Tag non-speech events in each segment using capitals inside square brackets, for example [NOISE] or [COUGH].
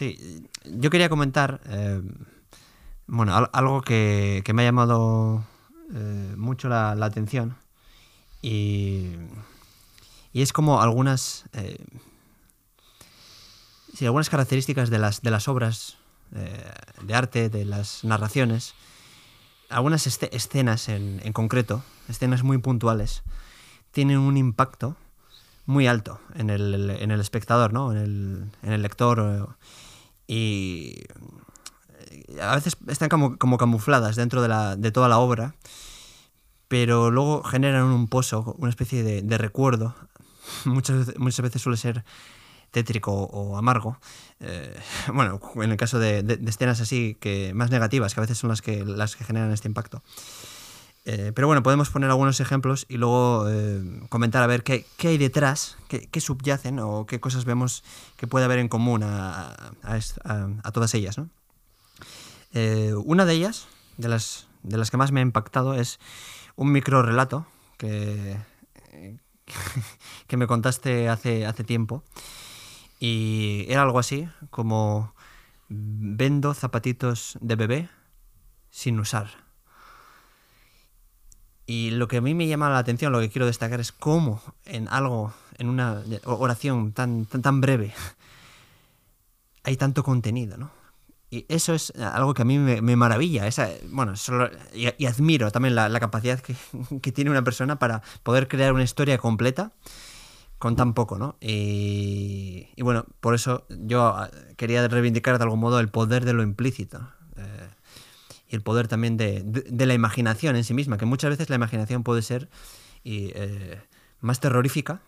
Sí, yo quería comentar, eh, bueno, algo que, me ha llamado eh, mucho la, atención y, y, es como algunas, eh, sí, algunas características de las, de las obras de arte, de las narraciones, algunas escenas en, en, concreto, escenas muy puntuales, tienen un impacto muy alto en el, en el espectador, ¿no? en, el, en el lector. Y a veces están como, como camufladas dentro de, la, de, toda la obra, pero luego generan un pozo, una especie de, de recuerdo. [LAUGHS] Muchas, muchas veces suele ser tétrico o amargo. Eh, [LAUGHS] bueno, en el caso de, de, escenas así, que más negativas, que a veces son las que, las que generan este impacto. Eh, pero bueno, podemos poner algunos ejemplos y luego eh, comentar a ver qué, qué hay detrás, qué, qué, subyacen o qué cosas vemos que puede haber en común a, a, todas ellas. ¿no? una de ellas, de las, de las que más me ha impactado, es un micro relato que, [LAUGHS] que me contaste hace, hace tiempo y era algo así, como vendo zapatitos de bebé sin usar. Y lo que a mí me llama la atención, lo que quiero destacar es cómo en algo, en una oración tan, tan, tan breve, [LAUGHS] hay tanto contenido, ¿no? Y eso es algo que a mí me, maravilla. Esa, bueno, y, admiro también la, capacidad que, [LAUGHS] que, tiene una persona para poder crear una historia completa con tan poco, ¿no? Y, bueno, por eso yo ah, quería reivindicar de algún modo el poder de lo implícito. Eh, y el poder también de, la imaginación en sí misma, que muchas veces la imaginación puede ser eh, más terrorífica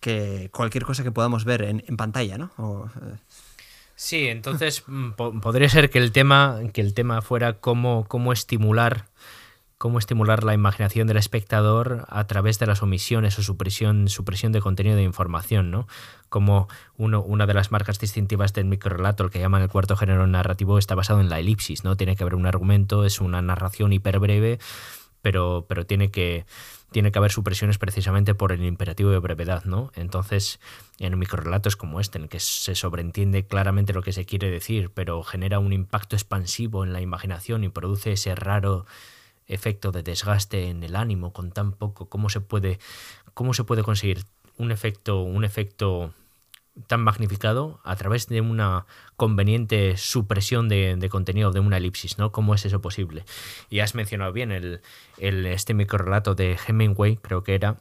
que cualquier cosa que podamos ver en, pantalla, ¿no? Eh, sí, entonces mm, podría ser que el tema, que el tema fuera cómo, cómo estimular cómo estimular la imaginación del espectador a través de las omisiones o supresión, supresión de contenido de información, ¿no? Como una de las marcas distintivas del microrelato, el que llaman el cuarto género narrativo, está basado en la elipsis, ¿no? Tiene que haber un argumento, es una narración hiperbreve, pero, pero tiene que tiene que haber supresiones precisamente por el imperativo de brevedad, ¿no? Entonces, en microrelatos como este, en que se sobreentiende claramente lo que se quiere decir, pero genera un impacto expansivo en la imaginación y produce ese raro efecto de desgaste en el ánimo con tan poco, cómo se puede, cómo se puede conseguir un efecto, un efecto tan magnificado a través de una conveniente supresión de, contenido de una elipsis, ¿no? ¿Cómo es eso posible? Y has mencionado bien el, el este microrelato de Hemingway, creo que era,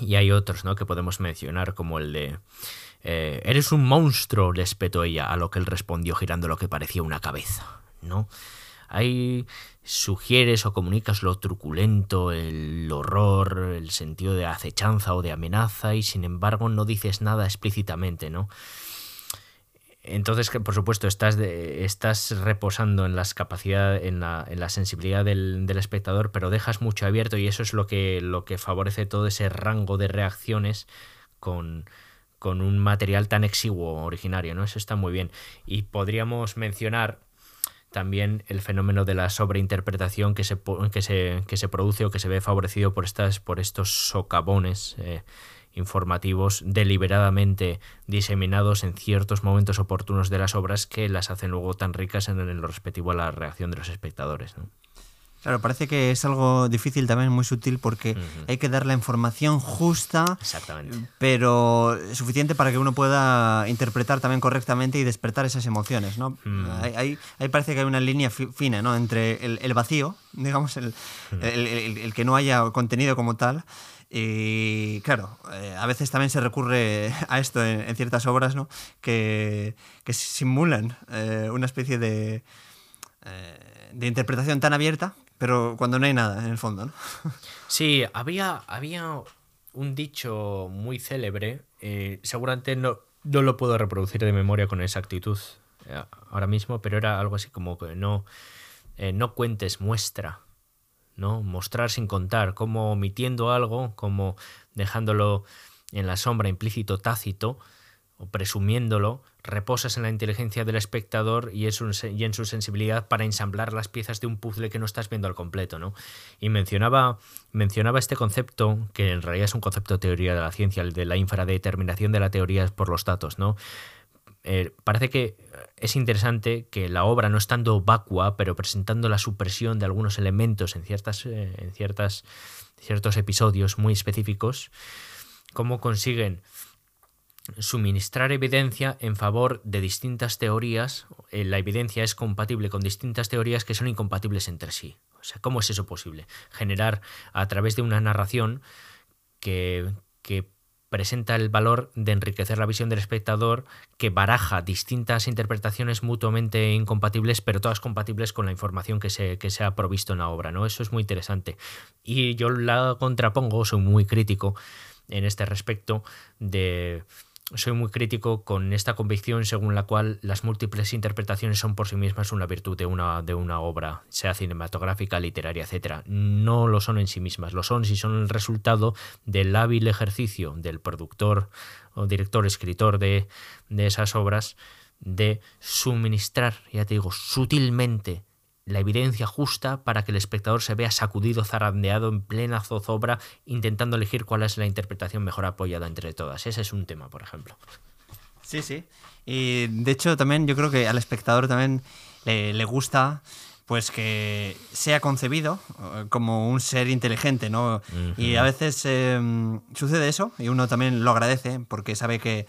y hay otros, ¿no? Que podemos mencionar como el de eh, Eres un monstruo, le espetó ella, a lo que él respondió girando lo que parecía una cabeza, ¿no? Ahí sugieres o comunicas lo truculento, el horror, el sentido de acechanza o de amenaza y sin embargo no dices nada explícitamente, ¿no? Entonces, por supuesto, estás, estás reposando en las capacidades, en la, en la sensibilidad del, del, espectador, pero dejas mucho abierto y eso es lo que, lo que favorece todo ese rango de reacciones con, con un material tan exiguo originario, ¿no? Eso está muy bien. Y podríamos mencionar también el fenómeno de la sobreinterpretación que se, que se, que se produce o que se ve favorecido por, estas, por estos socavones eh, informativos deliberadamente diseminados en ciertos momentos oportunos de las obras que las hacen luego tan ricas en, lo respectivo a la reacción de los espectadores. Claro, parece que es algo difícil también, muy sutil, porque hay que dar la información justa, pero suficiente para que uno pueda interpretar también correctamente y despertar esas emociones. ¿no? ahí, parece que hay una línea fina ¿no? entre el, vacío, [LAUGHS] digamos, el, el, que no haya contenido como tal, y claro, eh, a veces también se recurre [LAUGHS] a esto en, ciertas obras ¿no? que, que simulan eh, una especie de, eh, de interpretación tan abierta pero cuando no hay nada en el fondo, ¿no? [LAUGHS] Sí, había, había un dicho muy célebre, eh, seguramente no, no lo puedo reproducir de memoria con exactitud eh, ahora mismo, pero era algo así como que no, eh, no cuentes, muestra, ¿no? Mostrar sin contar, como omitiendo algo, como dejándolo en la sombra implícito, tácito, o presumiéndolo, reposas en la inteligencia del espectador y, en su sensibilidad para ensamblar las piezas de un puzzle que no estás viendo al completo, ¿no? Y mencionaba, mencionaba este concepto, que en realidad es un concepto de teoría de la ciencia, el de la infradeterminación de la teoría por los datos, ¿no? eh, parece que es interesante que la obra, no estando vacua, pero presentando la supresión de algunos elementos en, ciertas, eh, en ciertas, ciertos episodios muy específicos, cómo consiguen suministrar evidencia en favor de distintas teorías. Eh, la evidencia es compatible con distintas teorías que son incompatibles entre sí. O sea, ¿cómo es eso posible? Generar a través de una narración que, que presenta el valor de enriquecer la visión del espectador, que baraja distintas interpretaciones mutuamente incompatibles, pero todas compatibles con la información que se, que se ha provisto en la obra. ¿no? Eso es muy interesante. Y yo la contrapongo, soy muy crítico en este respecto de soy muy crítico con esta convicción según la cual las múltiples interpretaciones son por sí mismas una virtud de una, de una obra, sea cinematográfica, literaria, etc. No lo son en sí mismas, lo son si son el resultado del hábil ejercicio del productor o director, escritor de, de esas obras de suministrar, ya te digo, sutilmente la evidencia justa para que el espectador se vea sacudido, zarandeado en plena zozobra, intentando elegir cuál es la interpretación mejor apoyada entre todas. Ese es un tema, por ejemplo. Sí, sí. Y de hecho también yo creo que al espectador también le, gusta pues que sea concebido eh, como un ser inteligente, ¿no? Y a veces em, sucede eso y uno también lo agradece porque sabe que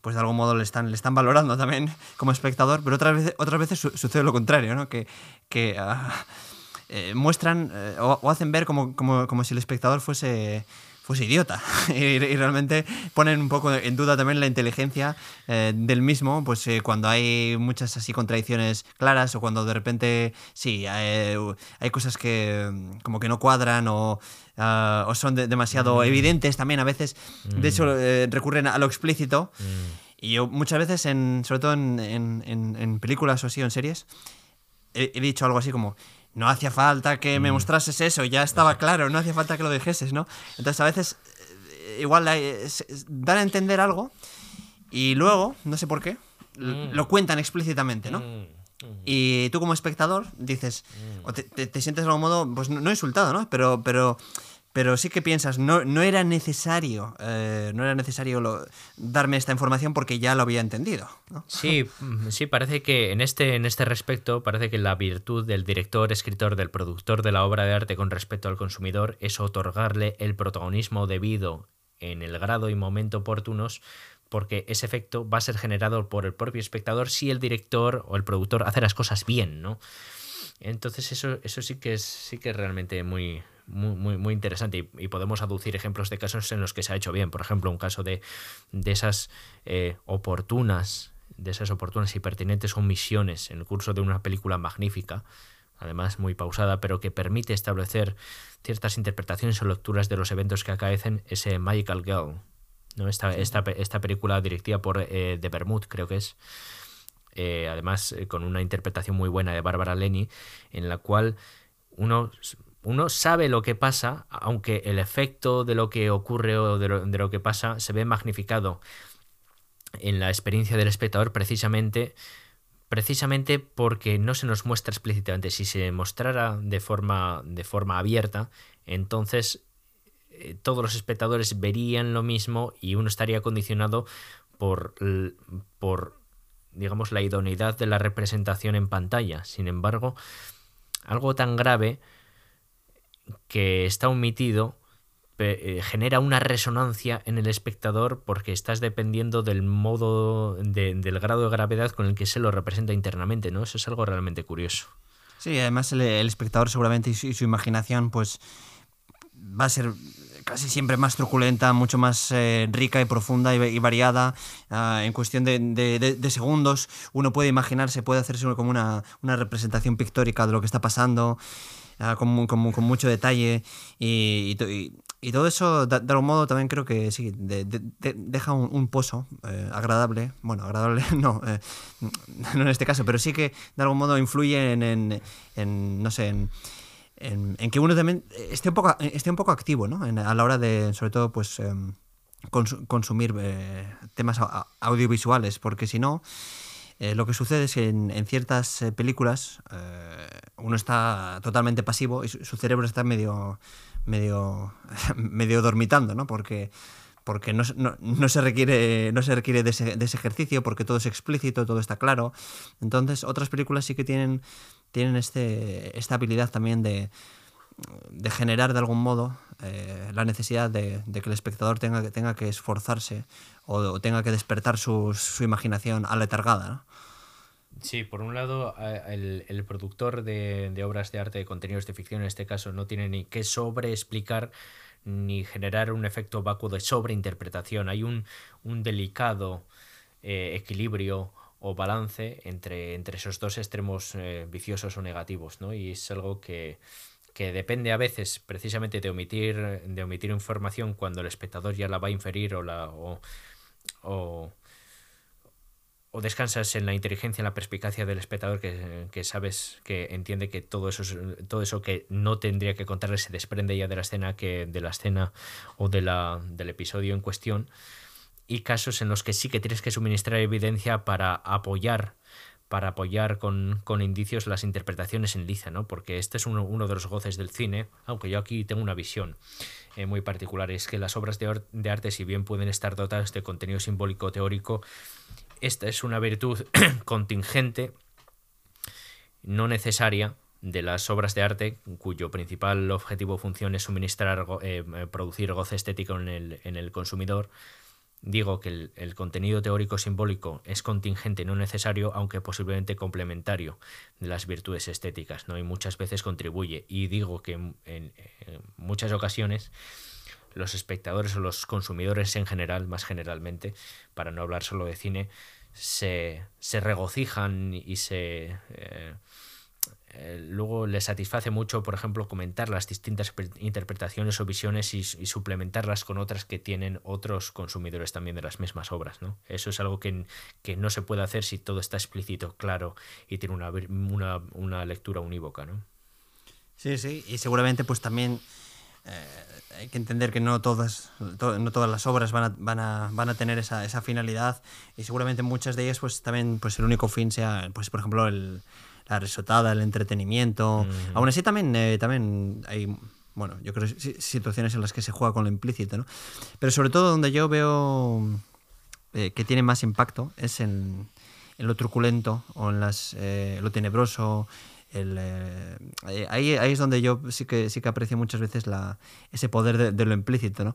pues de algún modo le están, le están valorando también como espectador, pero otras veces, otras veces sucede lo contrario, ¿no? que, que ah, eh, muestran eh, o, hacen ver como, como, como, si el espectador fuese, fuese idiota [LAUGHS] y, realmente ponen un poco en duda también la inteligencia eh, del mismo, pues cuando hay muchas así contradicciones claras o cuando de repente sí, hay, hay cosas que mm, como que no cuadran o Ah, o son demasiado mm. evidentes también a veces. De mm. hecho, eh, recurren a lo explícito. Mm. Y yo muchas veces, en, sobre todo en, en, películas o así, o en series, he, dicho algo así como, no hacía falta que me mostrases eso, ya estaba claro, no hacía falta que lo dejeses, ¿no? Entonces a veces eh, igual dan a entender algo y luego, no sé por qué, lo cuentan explícitamente, ¿no? Y tú como espectador dices, o te, sientes de algún modo, pues no, insultado, ¿no? Pero, pero, pero sí que piensas, no, no era necesario, eh, no era necesario darme esta información porque ya lo había entendido. Sí, mm, sí, parece que en este, en este respecto, parece que la virtud del director, escritor, del productor de la obra de arte con respecto al consumidor es otorgarle el protagonismo debido en el grado y momento oportunos porque ese efecto va a ser generado por el propio espectador si el director o el productor hace las cosas bien, ¿no? Entonces eso, eso sí que es sí que es realmente muy, muy, muy, interesante y, podemos aducir ejemplos de casos en los que se ha hecho bien. Por ejemplo, un caso de, de esas eh, oportunas, de esas oportunas y pertinentes omisiones en el curso de una película magnífica, además muy pausada, pero que permite establecer ciertas interpretaciones o lecturas de los eventos que acaecen, ese Magical Girl, ¿no? Esta, esta, película directiva por eh, De Bermud, creo que es. Eh, además, eh, con una interpretación muy buena de Bárbara Lenny, en la cual uno, uno sabe lo que pasa, aunque el efecto de lo que ocurre o de lo, que pasa se ve magnificado en la experiencia del espectador precisamente precisamente porque no se nos muestra explícitamente. Si se mostrara de forma, de forma abierta, entonces eh, todos los espectadores verían lo mismo y uno estaría condicionado por, por, digamos, la idoneidad de la representación en pantalla. Sin embargo, algo tan grave que está omitido eh, genera una resonancia en el espectador porque estás dependiendo del modo, del grado de gravedad con el que se lo representa internamente, ¿no? Eso es algo realmente curioso. Sí, además el, espectador seguramente y su, imaginación pues va a ser casi siempre más truculenta, mucho más eh, rica y profunda y, variada. Ah, en cuestión de, segundos, uno puede imaginarse, puede hacerse como una, representación pictórica de lo que está pasando, ah, con, mucho detalle. Y, todo eso, de, algún modo, también creo que sí, deja un, pozo eh, agradable. Bueno, agradable [LAUGHS] no, eh, no en este caso, pero sí que de algún modo influye en, en no sé, en en, que uno también esté un poco, esté un poco activo, ¿no? a la hora de, sobre todo, pues em, consumir eh, temas audiovisuales, porque si no, eh, lo que sucede es que en, ciertas eh, películas uno está totalmente pasivo y su, cerebro está medio, medio, [LAUGHS] medio dormitando, ¿no? Porque porque no, se requiere, no se requiere de ese, ejercicio, porque todo es explícito, todo está claro. Entonces, otras películas sí que tienen, tienen este, esta habilidad también de, de generar de algún modo eh, la necesidad de, que el espectador tenga, que, tenga que esforzarse o, tenga que despertar su, su imaginación aletargada. ¿no? Sí, por un lado, el, el productor de, de, obras de arte, de contenidos de ficción en este caso, no tiene ni que sobreexplicar ni generar un efecto vacuo de sobreinterpretación. Hay un, un delicado eh, equilibrio o balance entre, entre esos dos extremos eh, viciosos o negativos, ¿no? Y es algo que, que depende a veces precisamente de omitir, de omitir información cuando el espectador ya la va a inferir o la o, o, o descansas en la inteligencia, en la perspicacia del espectador que, sabes, que entiende que todo eso, todo eso que no tendría que contarle se desprende ya de la escena, que, de la escena o de la, del episodio en cuestión, y casos en los que sí que tienes que suministrar evidencia para apoyar para apoyar con, indicios las interpretaciones en liza, ¿no? Porque este es uno, de los goces del cine, aunque yo aquí tengo una visión eh, muy particular, es que las obras de, de, arte, si bien pueden estar dotadas de contenido simbólico teórico, esta es una virtud [CLEARS THROAT] contingente, no necesaria, de las obras de arte cuyo principal objetivo o función es suministrar, eh, producir goce estético en el, en el consumidor. Digo que el, contenido teórico simbólico es contingente, no necesario, aunque posiblemente complementario de las virtudes estéticas, ¿no? Y muchas veces contribuye. Y digo que en muchas ocasiones los espectadores o los consumidores en general, más generalmente, para no hablar solo de cine, se, regocijan y se... Eh, eh, luego les satisface mucho, por ejemplo, comentar las distintas interpretaciones o visiones y, suplementarlas con otras que tienen otros consumidores también de las mismas obras. ¿no? Eso es algo que, no se puede hacer si todo está explícito, claro y tiene una, una, una lectura unívoca. ¿no? Sí, sí, y seguramente pues también eh, hay que entender que no todas, no todas las obras van a, van a, van a tener esa, esa, finalidad y seguramente muchas de ellas pues también pues el único fin sea pues por ejemplo el, la risotada, el entretenimiento. Aún así también, eh, también hay bueno, yo creo situaciones en las que se juega con lo implícito, ¿no? Pero sobre todo donde yo veo eh, que tiene más impacto es en, en lo truculento o en las, lo tenebroso, el, eh, ahí, ahí, es donde yo sí que, sí que aprecio muchas veces la, ese poder de, lo implícito. ¿no?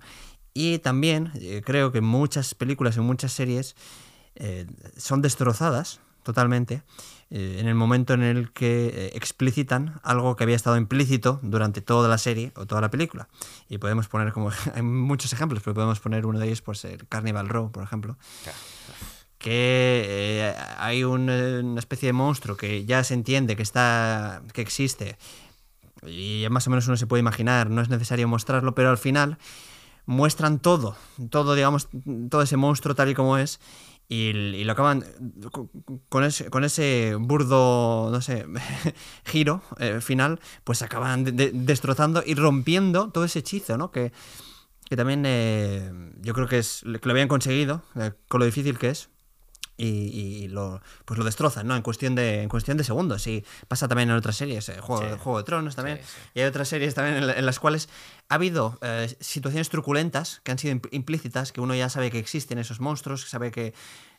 Y también eh, creo que muchas películas y muchas series eh, son destrozadas totalmente en el momento en el que explicitan algo que había estado implícito durante toda la serie o toda la película. Y podemos poner como... [LAUGHS] Hay muchos ejemplos, pero podemos poner uno de ellos, pues el Carnival Row, por ejemplo que eh, hay una especie de monstruo que ya se entiende que está que existe y más o menos uno se puede imaginar, no es necesario mostrarlo, pero al final muestran todo, todo digamos, todo ese monstruo tal y como es y, lo acaban con ese, con ese burdo, no sé, [LAUGHS] giro eh, final, pues acaban destrozando y rompiendo todo ese hechizo, ¿no? Que, que también eh, yo creo que, es, que lo habían conseguido, con lo difícil que es y, lo, pues lo destrozan, ¿no? En cuestión de, en cuestión de segundos. Y pasa también en otras series, eh, Juego, Juego, de Tronos también. Y hay otras series también en, las cuales ha habido eh, situaciones truculentas que han sido implícitas, que uno ya sabe que existen esos monstruos, que sabe que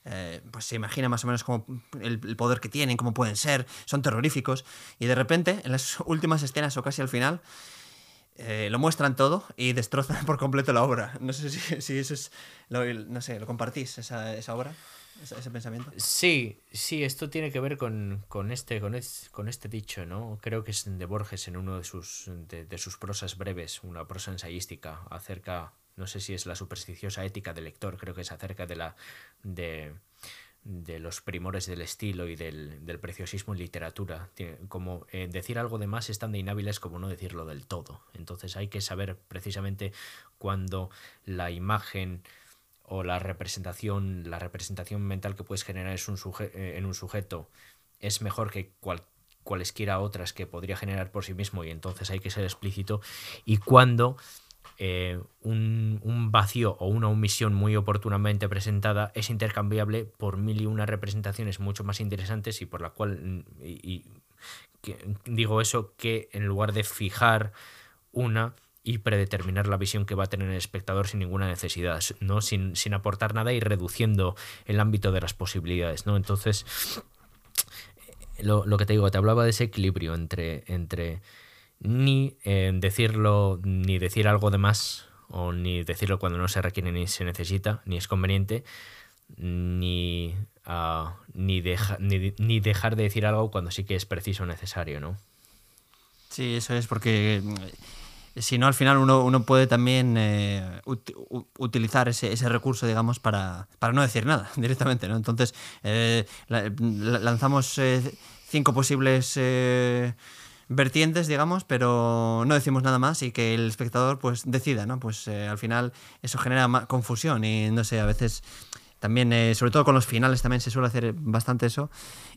eh, pues se imagina más o menos cómo el, poder que tienen, cómo pueden ser, son terroríficos. Y de repente, en las [LAUGHS] últimas escenas o casi al final, lo muestran todo y destrozan [LAUGHS] por completo la obra. No sé si, si eso es. Lo, no sé, ¿lo compartís, esa, esa obra? Ese pensamiento. Sí, sí, esto tiene que ver con, este, con, con este dicho, ¿no? Creo que es de Borges en uno de sus, de, sus prosas breves, una prosa ensayística acerca, no sé si es la supersticiosa ética del lector, creo que es acerca de la... de de los primores del estilo y del, preciosismo en literatura. Como eh, decir algo de más es tan de inhábiles como no decirlo del todo. Entonces hay que saber precisamente cuando la imagen o la representación, la representación mental que puedes generar eh, en un sujeto es mejor que cual, cualesquiera otras que podría generar por sí mismo y entonces hay que ser explícito. Y cuando eh, un, vacío o una omisión muy oportunamente presentada es intercambiable por mil y una representaciones mucho más interesantes y por la cual y, digo eso que en lugar de fijar una y predeterminar la visión que va a tener el espectador sin ninguna necesidad, ¿no? sin, sin aportar nada y reduciendo el ámbito de las posibilidades. ¿no? Entonces, lo, lo, que te digo, te hablaba de ese equilibrio entre, entre ni eh, decirlo, ni decir algo de más, o ni decirlo cuando no se requiere ni se necesita, ni es conveniente, ni, uh, ni, ni, ni, dejar de decir algo cuando sí que es preciso o necesario, ¿no? Sí, eso es porque si no, al final uno, uno puede también eh, ut utilizar ese, ese, recurso, digamos, para, para, no decir nada [LAUGHS] directamente, ¿no? Entonces, eh, la, lanzamos eh, cinco posibles eh, vertientes, digamos, pero no decimos nada más y que el espectador pues decida, ¿no? Pues al final eso genera confusión y no sé, a veces también, eh, sobre todo con los finales, también se suele hacer bastante eso.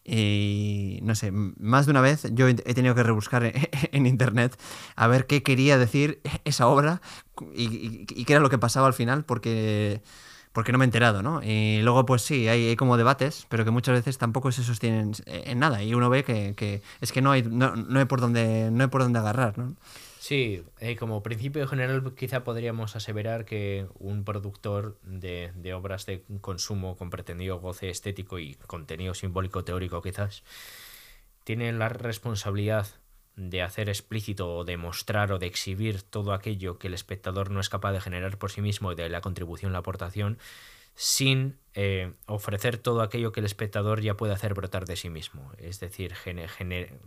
Y no sé, más de una vez yo he tenido que rebuscar [LAUGHS] en, internet a ver qué quería decir [LAUGHS] esa obra y, y, qué era lo que pasaba al final, porque porque no me he enterado, ¿no? Y luego, pues sí, hay, hay, como debates, pero que muchas veces tampoco se sostienen en nada. Y uno ve que, que es que no hay, no, no, hay por dónde, no hay por dónde agarrar, ¿no? Sí, eh, como principio general quizá podríamos aseverar que un productor de, obras de consumo con pretendido goce estético y contenido simbólico teórico quizás, tiene la responsabilidad de hacer explícito o de mostrar o de exhibir todo aquello que el espectador no es capaz de generar por sí mismo y de la contribución, la aportación, sin eh, ofrecer todo aquello que el espectador ya puede hacer brotar de sí mismo. Es decir, gener,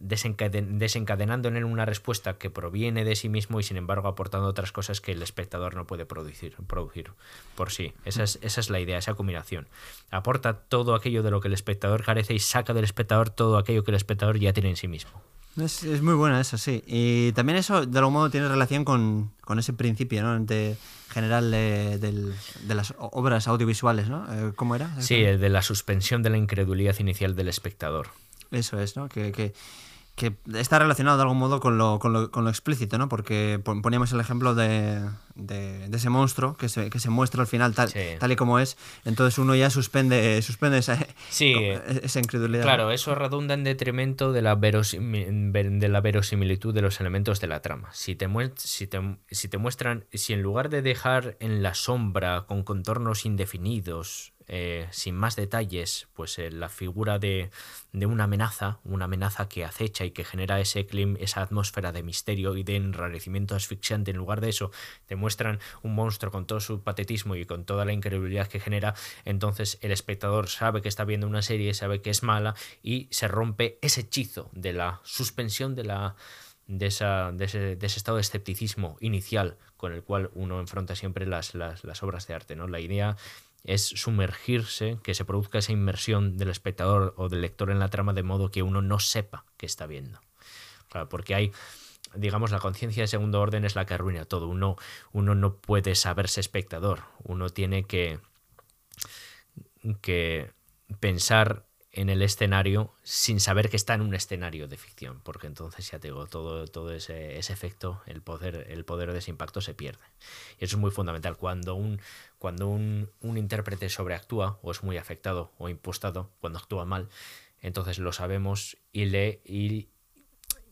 desencaden desencadenando en él una respuesta que proviene de sí mismo y sin embargo aportando otras cosas que el espectador no puede producir, producir por sí. Esa es, esa es la idea, esa combinación. Aporta todo aquello de lo que el espectador carece y saca del espectador todo aquello que el espectador ya tiene en sí mismo. Es, es muy buena eso, sí. Y también eso, de algún modo, tiene relación con, con ese principio, ¿no? De, general de, de, de, las obras audiovisuales, ¿no? Eh, ¿Cómo era? Sí, el de la suspensión de la incredulidad inicial del espectador. Eso es, ¿no? Que, que, que está relacionado de algún modo con lo, con lo, con lo explícito, ¿no? Porque poníamos el ejemplo de, de, de ese monstruo que se, que se, muestra al final tal, sí. tal, y como es, entonces uno ya suspende, suspende esa, sí, [LAUGHS] esa incredulidad. Claro, eso redunda en detrimento de la, de la verosimilitud de los elementos de la trama. Si te, si, te, si te muestran, si en lugar de dejar en la sombra con contornos indefinidos, eh, sin más detalles, pues eh, la figura de, de, una amenaza, una amenaza que acecha y que genera ese clima, esa atmósfera de misterio y de enrarecimiento asfixiante. En lugar de eso, te muestran un monstruo con todo su patetismo y con toda la incredulidad que genera. Entonces el espectador sabe que está viendo una serie, sabe que es mala y se rompe ese hechizo de la suspensión de la de, esa, de, ese, estado de escepticismo inicial con el cual uno enfrenta siempre las, las, las obras de arte. ¿no? La idea es sumergirse, que se produzca esa inmersión del espectador o del lector en la trama de modo que uno no sepa qué está viendo. Porque hay, digamos, la conciencia de segundo orden es la que arruina todo. Uno, uno no puede saberse espectador. Uno tiene que, que pensar en el escenario sin saber que está en un escenario de ficción, porque entonces ya te digo, todo, todo ese, ese, efecto, el poder, el poder de ese impacto se pierde. Y eso es muy fundamental. Cuando un, cuando un, un intérprete sobreactúa o es muy afectado o impostado, cuando actúa mal, entonces lo sabemos y le, y,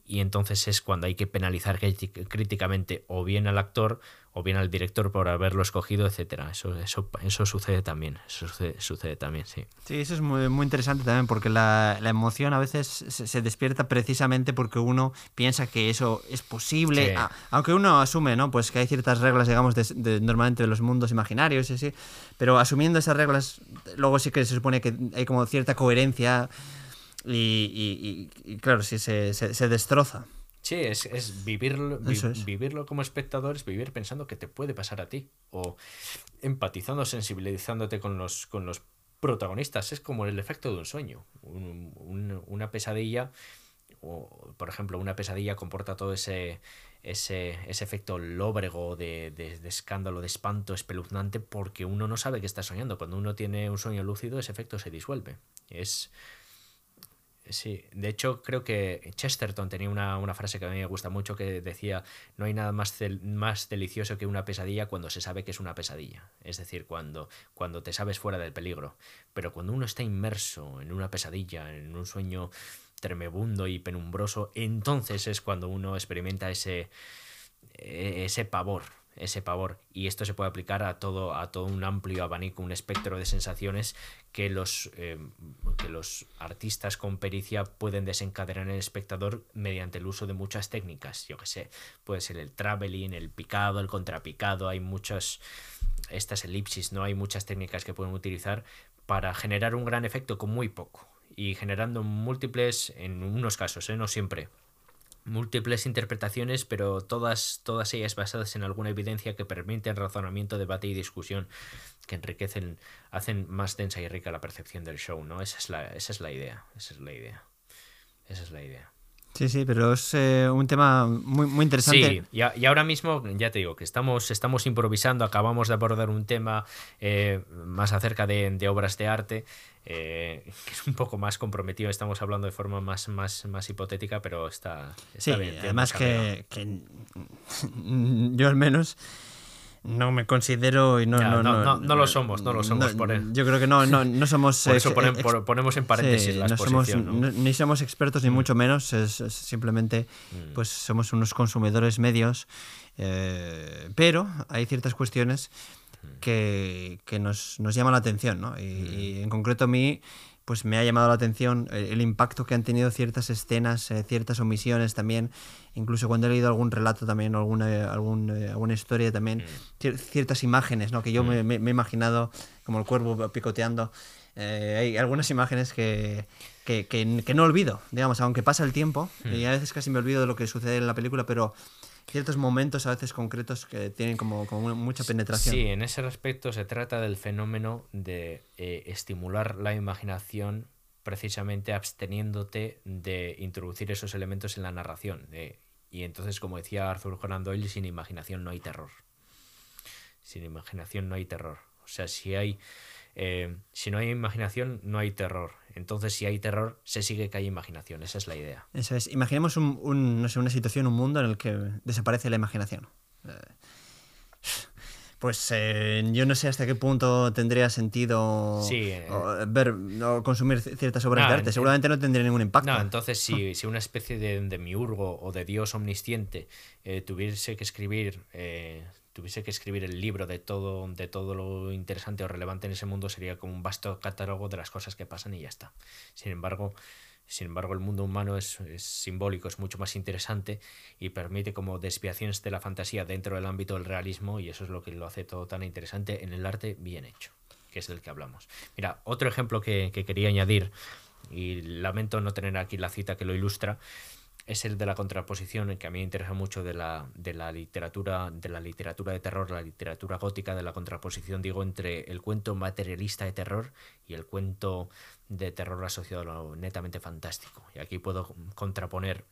y entonces es cuando hay que penalizar críticamente o bien al actor o bien al director por haberlo escogido, etcétera. Eso, eso, eso sucede también, eso sucede, sucede, también, sí. Sí, eso es muy, muy interesante también porque la, la emoción a veces se, se, despierta precisamente porque uno piensa que eso es posible, sí. a, aunque uno asume, ¿no? Pues que hay ciertas reglas, digamos, de, de, normalmente de los mundos imaginarios y así, pero asumiendo esas reglas, luego sí que se supone que hay como cierta coherencia y, y, y, claro, sí, se, se, se destroza. Sí, es, es, vivirlo, vi, es, vivirlo como espectador, es vivir pensando que te puede pasar a ti, o empatizando, sensibilizándote con los, con los protagonistas. Es como el efecto de un sueño. Un, un, una pesadilla, o por ejemplo, una pesadilla comporta todo ese, ese, ese efecto lóbrego de, de, de, escándalo, de espanto espeluznante, porque uno no sabe que está soñando. Cuando uno tiene un sueño lúcido, ese efecto se disuelve. Es Sí, de hecho creo que Chesterton tenía una, una, frase que a mí me gusta mucho que decía, no hay nada más, más delicioso que una pesadilla cuando se sabe que es una pesadilla, es decir, cuando, cuando te sabes fuera del peligro, pero cuando uno está inmerso en una pesadilla, en un sueño tremebundo y penumbroso, entonces es cuando uno experimenta ese, ese pavor, ese pavor. Y esto se puede aplicar a todo, a todo un amplio abanico, un espectro de sensaciones que los, eh, que los artistas con pericia pueden desencadenar en el espectador mediante el uso de muchas técnicas. Yo que sé, puede ser el traveling, el picado, el contrapicado, hay muchas, estas elipsis, ¿no? Hay muchas técnicas que pueden utilizar para generar un gran efecto con muy poco y generando múltiples, en unos casos, ¿eh? no siempre, múltiples interpretaciones, pero todas, todas ellas basadas en alguna evidencia que permiten razonamiento, debate y discusión, que enriquecen, hacen más densa y rica la percepción del show, ¿no? Esa es la, esa es la idea, esa es la idea. Esa es la idea. Sí, sí, pero es eh, un tema muy, muy interesante. Sí, y, ahora mismo, ya te digo, que estamos, estamos improvisando, acabamos de abordar un tema eh, más acerca de, obras de arte, eh, que es un poco más comprometido, estamos hablando de forma más, más, más hipotética, pero está, sí, Además que, que [LAUGHS] yo al menos no me considero y no no, no, no, lo somos, no lo somos. por Yo creo que no, no, no [LAUGHS] somos. por eso ponemos en paréntesis la exposición. Somos, ni somos expertos ni mm. mucho menos, es, simplemente mm. pues somos unos consumidores medios. Eh, pero hay ciertas cuestiones. Que, que nos, nos, llaman la atención, ¿no? y en concreto a mí pues me ha llamado la atención el, impacto que han tenido ciertas escenas, eh, ciertas omisiones también, incluso cuando he leído algún relato también, alguna, algún, eh, alguna historia también, mm. ciertas imágenes ¿no? que yo me, mm. he imaginado como el cuervo picoteando. Eh, hay algunas imágenes que, que, que, no olvido, digamos, aunque pasa el tiempo, mm. y a veces casi me olvido de lo que sucede en la película, pero ciertos momentos a veces concretos que tienen como, como mucha penetración. Sí, en ese respecto se trata del fenómeno de eh, estimular la imaginación precisamente absteniéndote de introducir esos elementos en la narración. y entonces, como decía Arthur Conan Doyle, sin imaginación no hay terror. Sin imaginación no hay terror. O sea, si hay eh, si no hay imaginación, no hay terror. Entonces, si hay terror, se sigue que hay imaginación. Esa es la idea. Eso es. Imaginemos un, no sé, una situación, un mundo en el que desaparece la imaginación. Eh, pues eh, yo no sé hasta qué punto tendría sentido ver o consumir ciertas obras de arte. Seguramente no tendría ningún impacto. No, entonces si, [LAUGHS] si una especie de, de, miurgo o de dios omnisciente tuviese que escribir tuviese que escribir el libro de todo, de todo lo interesante o relevante en ese mundo, sería como un vasto catálogo de las cosas que pasan y ya está. Sin embargo, sin embargo, el mundo humano es, simbólico, es mucho más interesante y permite como desviaciones de la fantasía dentro del ámbito del realismo y eso es lo que lo hace todo tan interesante en el arte bien hecho, que es del que hablamos. Mira, otro ejemplo que, que quería añadir, y lamento no tener aquí la cita que lo ilustra, es el de la contraposición, que a mí me interesa mucho de la, de la literatura, de la literatura de terror, la literatura gótica, de la contraposición, digo, entre el cuento materialista de terror y el cuento de terror asociado a lo netamente fantástico. Y aquí puedo contraponer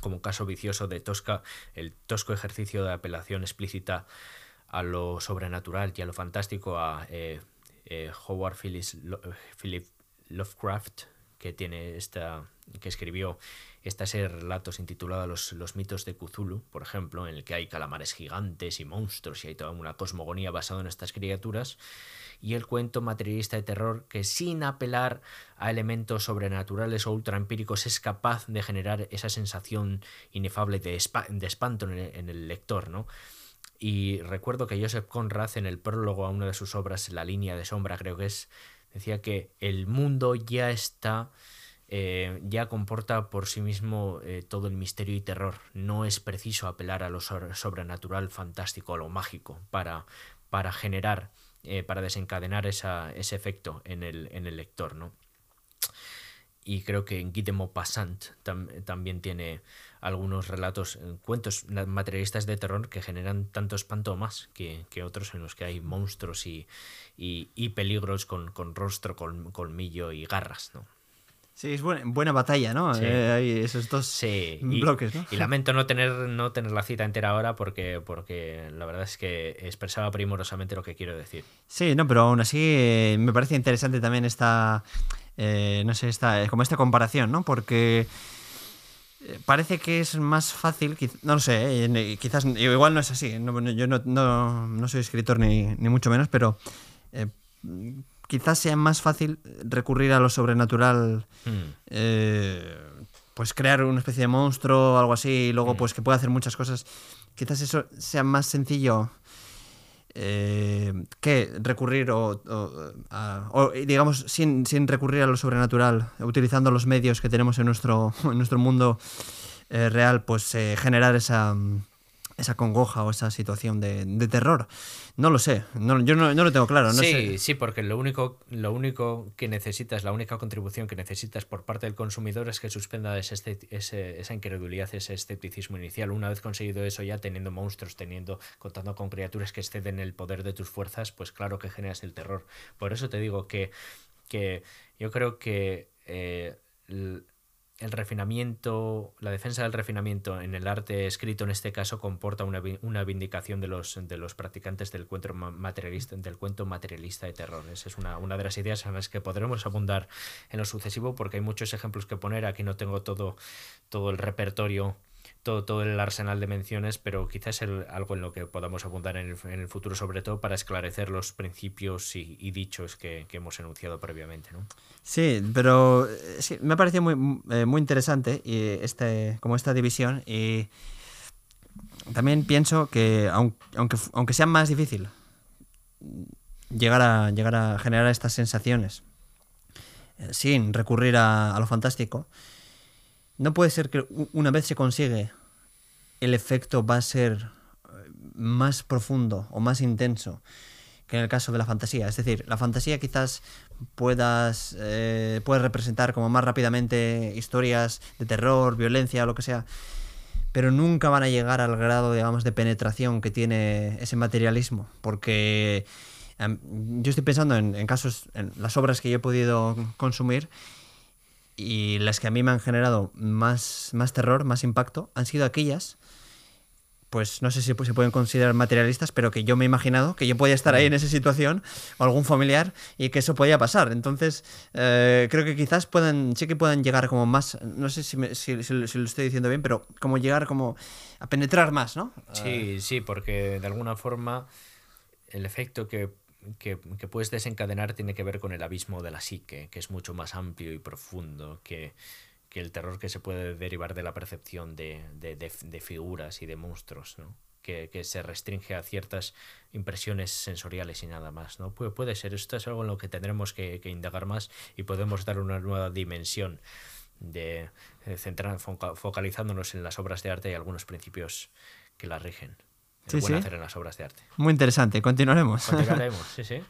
como caso vicioso de Tosca, el tosco ejercicio de apelación explícita a lo sobrenatural y a lo fantástico a eh, eh, Howard Philip Lovecraft, que tiene esta que escribió esta serie de relatos intitulada los, los, mitos de Cthulhu, por ejemplo, en el que hay calamares gigantes y monstruos y hay toda una cosmogonía basada en estas criaturas, y el cuento materialista de terror que sin apelar a elementos sobrenaturales o ultraempíricos es capaz de generar esa sensación inefable de, de espanto en el, en el lector, ¿no? Y recuerdo que Joseph Conrad en el prólogo a una de sus obras, La línea de sombra creo que es, decía que el mundo ya está eh, ya comporta por sí mismo eh, todo el misterio y terror. No es preciso apelar a lo sobrenatural, fantástico, a lo mágico para, para generar, eh, para desencadenar esa, ese efecto en el, en el lector. ¿no? Y creo que Guy de Maupassant también tiene algunos relatos, cuentos materialistas de terror que generan tanto espanto más que, otros en los que hay monstruos y, y, peligros con, con rostro, colmillo y garras. ¿no? Sí, es buena, batalla, ¿no? Eh, hay esos dos bloques, ¿no? Y lamento no tener, no tener la cita entera ahora porque, porque la verdad es que expresaba primorosamente lo que quiero decir. Sí, no, pero aún así eh, me parece interesante también esta, eh, no sé, esta, como esta comparación, ¿no? Porque parece que es más fácil, no lo sé, quizás igual no es así, yo no, no, no, soy escritor ni, ni mucho menos, pero quizás sea más fácil recurrir a lo sobrenatural hmm. eh, pues crear una especie de monstruo o algo así, y luego pues que pueda hacer muchas cosas. Quizás eso sea más sencillo eh, que recurrir o, digamos sin, sin, recurrir a lo sobrenatural, utilizando los medios que tenemos en nuestro, en nuestro mundo eh, real, pues eh, generar esa esa congoja o esa situación de, terror. No lo sé, no, yo no, lo tengo claro. sí, sí, porque lo único, lo único que necesitas, la única contribución que necesitas por parte del consumidor es que suspenda ese, esa incredulidad, ese escepticismo inicial. Una vez conseguido eso, ya teniendo monstruos, teniendo, contando con criaturas que exceden el poder de tus fuerzas, pues claro que generas el terror. Por eso te digo que, que yo creo que eh, el refinamiento, la defensa del refinamiento en el arte escrito en este caso comporta una, una vindicación de los, de los practicantes del cuento materialista, del cuento materialista de terror. Esa es una, una de las ideas en las que podremos abundar en lo sucesivo porque hay muchos ejemplos que poner. Aquí no tengo todo, todo el repertorio todo, todo el arsenal de menciones, pero quizás el, algo en lo que podamos abundar en el, futuro, sobre todo para esclarecer los principios y, dichos que, hemos enunciado previamente. ¿no? Sí, pero eh, sí, me ha parecido muy, eh, muy interesante y este, como esta división y también pienso que aunque, aunque sea más difícil llegar a, llegar a generar estas sensaciones eh, sin recurrir a, a lo fantástico, no puede ser que una vez se consigue, el efecto va a ser eh, más profundo o más intenso que en el caso de la fantasía. Es decir, la fantasía quizás puedas eh, representar como más rápidamente historias de terror, violencia lo que sea, pero nunca van a llegar al grado, digamos, de penetración que tiene ese materialismo, porque em, yo estoy pensando en, en casos, en las obras que yo he podido consumir y las que a mí me han generado más, más terror, más impacto, han sido aquellas, pues no sé si se pueden considerar materialistas, pero que yo me he imaginado que yo podía estar ahí en esa situación o algún familiar y que eso podía pasar. Entonces, eh, creo que quizás puedan, sí que puedan llegar como más, no sé si, si, si, lo estoy diciendo bien, pero como llegar como a penetrar más, ¿no? Sí, sí, porque de alguna forma el efecto que que, puedes desencadenar tiene que ver con el abismo de la psique, que es mucho más amplio y profundo que, el terror que se puede derivar de la percepción de, figuras y de monstruos, ¿no? que, se restringe a ciertas impresiones sensoriales y nada más. ¿no? Puede, puede ser, esto es algo en lo que tendremos que, indagar más y podemos dar una nueva dimensión de, centrar, focalizándonos en las obras de arte y algunos principios que las rigen sí, sí. hacer en las obras de arte. Muy interesante, continuaremos. Continuaremos, [LAUGHS] sí, sí.